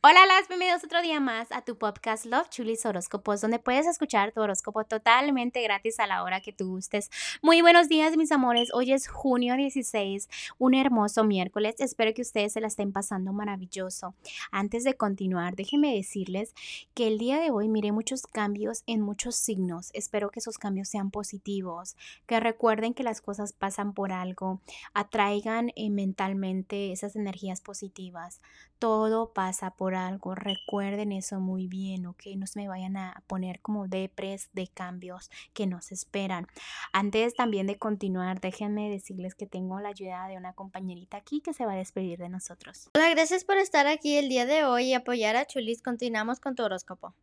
Hola, las bienvenidos otro día más a tu podcast Love Chulis Horóscopos, donde puedes escuchar tu horóscopo totalmente gratis a la hora que tú gustes. Muy buenos días, mis amores. Hoy es junio 16, un hermoso miércoles. Espero que ustedes se la estén pasando maravilloso. Antes de continuar, déjenme decirles que el día de hoy miré muchos cambios en muchos signos. Espero que esos cambios sean positivos, que recuerden que las cosas pasan por algo, atraigan eh, mentalmente esas energías positivas. Todo pasa por algo. Recuerden eso muy bien, ¿ok? No se me vayan a poner como depres de cambios que nos esperan. Antes también de continuar, déjenme decirles que tengo la ayuda de una compañerita aquí que se va a despedir de nosotros. Hola, gracias por estar aquí el día de hoy y apoyar a Chulis. Continuamos con tu horóscopo.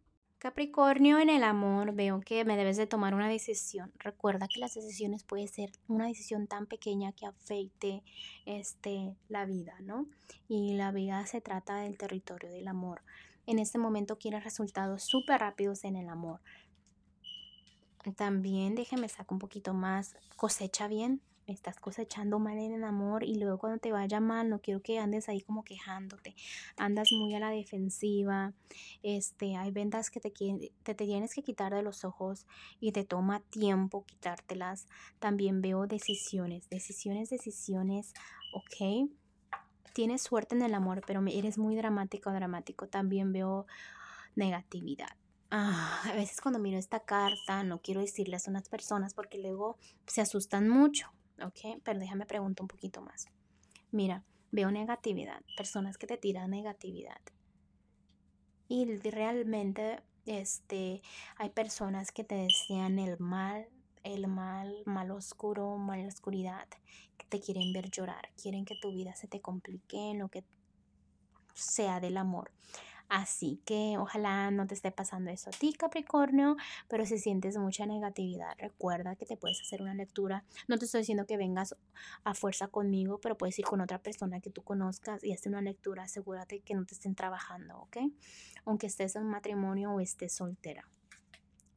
Capricornio, en el amor veo que me debes de tomar una decisión. Recuerda que las decisiones puede ser una decisión tan pequeña que afecte este, la vida, ¿no? Y la vida se trata del territorio del amor. En este momento quieres resultados súper rápidos en el amor. También déjeme sacar un poquito más. Cosecha bien, estás cosechando mal en el amor y luego cuando te vaya mal no quiero que andes ahí como quejándote. Andas muy a la defensiva este hay ventas que te, te, tienes que quitar de los ojos y te toma tiempo quitártelas. También veo decisiones decisiones decisiones ok. Tienes suerte en el amor pero eres muy dramático dramático. También veo negatividad. Ah, a veces cuando miro esta carta no quiero decirles a unas personas porque luego se asustan mucho. ¿Ok? Pero déjame preguntar un poquito más. Mira, veo negatividad, personas que te tiran negatividad. Y realmente este, hay personas que te desean el mal, el mal, mal oscuro, mal oscuridad, que te quieren ver llorar, quieren que tu vida se te complique en lo que sea del amor. Así que ojalá no te esté pasando eso a ti, Capricornio, pero si sientes mucha negatividad, recuerda que te puedes hacer una lectura. No te estoy diciendo que vengas a fuerza conmigo, pero puedes ir con otra persona que tú conozcas y hacer una lectura. Asegúrate que no te estén trabajando, ¿ok? Aunque estés en un matrimonio o estés soltera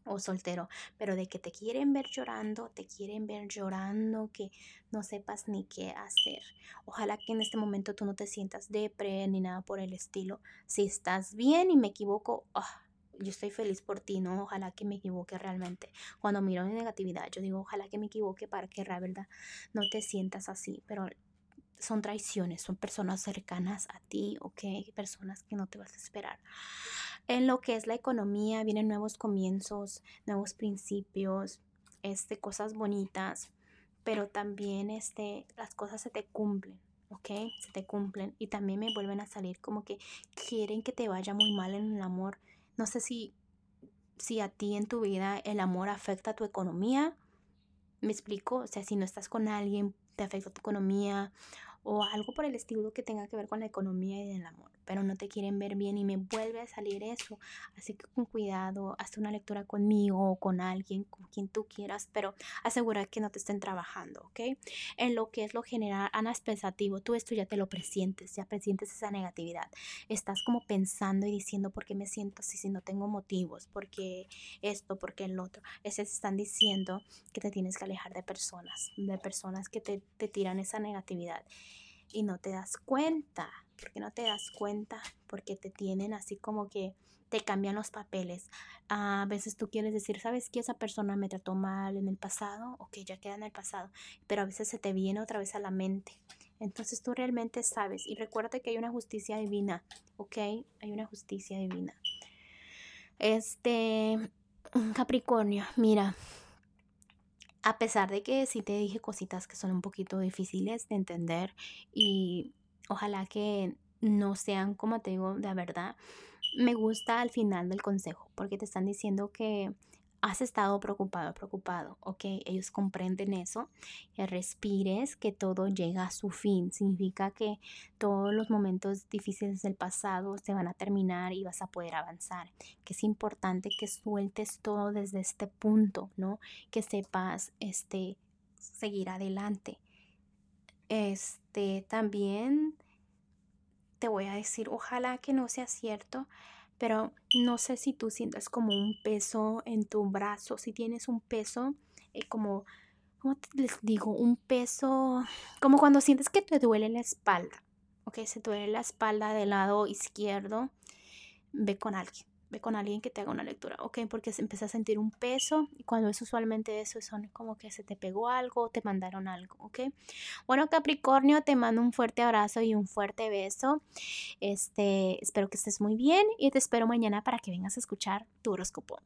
o soltero, pero de que te quieren ver llorando, te quieren ver llorando, que no sepas ni qué hacer. Ojalá que en este momento tú no te sientas depre ni nada por el estilo. Si estás bien y me equivoco, ah, yo estoy feliz por ti, ¿no? Ojalá que me equivoque realmente. Cuando miro mi negatividad, yo digo, ojalá que me equivoque para que la verdad no te sientas así, pero son traiciones, son personas cercanas a ti, ¿ok? Personas que no te vas a esperar. En lo que es la economía, vienen nuevos comienzos, nuevos principios, este, cosas bonitas, pero también este, las cosas se te cumplen, ¿ok? Se te cumplen y también me vuelven a salir como que quieren que te vaya muy mal en el amor. No sé si, si a ti en tu vida el amor afecta tu economía. ¿Me explico? O sea, si no estás con alguien, te afecta tu economía o algo por el estilo que tenga que ver con la economía y el amor pero no te quieren ver bien y me vuelve a salir eso. Así que con cuidado, haz una lectura conmigo o con alguien, con quien tú quieras, pero asegura que no te estén trabajando, ¿ok? En lo que es lo general, Ana pensativo, tú esto ya te lo presientes, ya presientes esa negatividad. Estás como pensando y diciendo por qué me siento así si no tengo motivos, por qué esto, por qué el otro. Ese están diciendo que te tienes que alejar de personas, de personas que te, te tiran esa negatividad y no te das cuenta porque no te das cuenta, porque te tienen así como que te cambian los papeles. A veces tú quieres decir, ¿sabes que esa persona me trató mal en el pasado? o que ya queda en el pasado, pero a veces se te viene otra vez a la mente. Entonces tú realmente sabes y recuerda que hay una justicia divina, ¿ok? Hay una justicia divina. Este, Capricornio, mira, a pesar de que sí te dije cositas que son un poquito difíciles de entender y Ojalá que no sean, como te digo, de verdad. Me gusta al final del consejo porque te están diciendo que has estado preocupado, preocupado, ok, ellos comprenden eso, que respires, que todo llega a su fin, significa que todos los momentos difíciles del pasado se van a terminar y vas a poder avanzar, que es importante que sueltes todo desde este punto, ¿no? Que sepas, este, seguir adelante. Este, también te voy a decir, ojalá que no sea cierto, pero no sé si tú sientas como un peso en tu brazo, si tienes un peso eh, como, ¿cómo les digo? Un peso, como cuando sientes que te duele la espalda, ¿ok? Se duele la espalda del lado izquierdo, ve con alguien ve con alguien que te haga una lectura, ¿ok? Porque empieza a sentir un peso y cuando es usualmente eso, son como que se te pegó algo te mandaron algo, ¿ok? Bueno, Capricornio, te mando un fuerte abrazo y un fuerte beso. Este, espero que estés muy bien y te espero mañana para que vengas a escuchar tu horóscopo.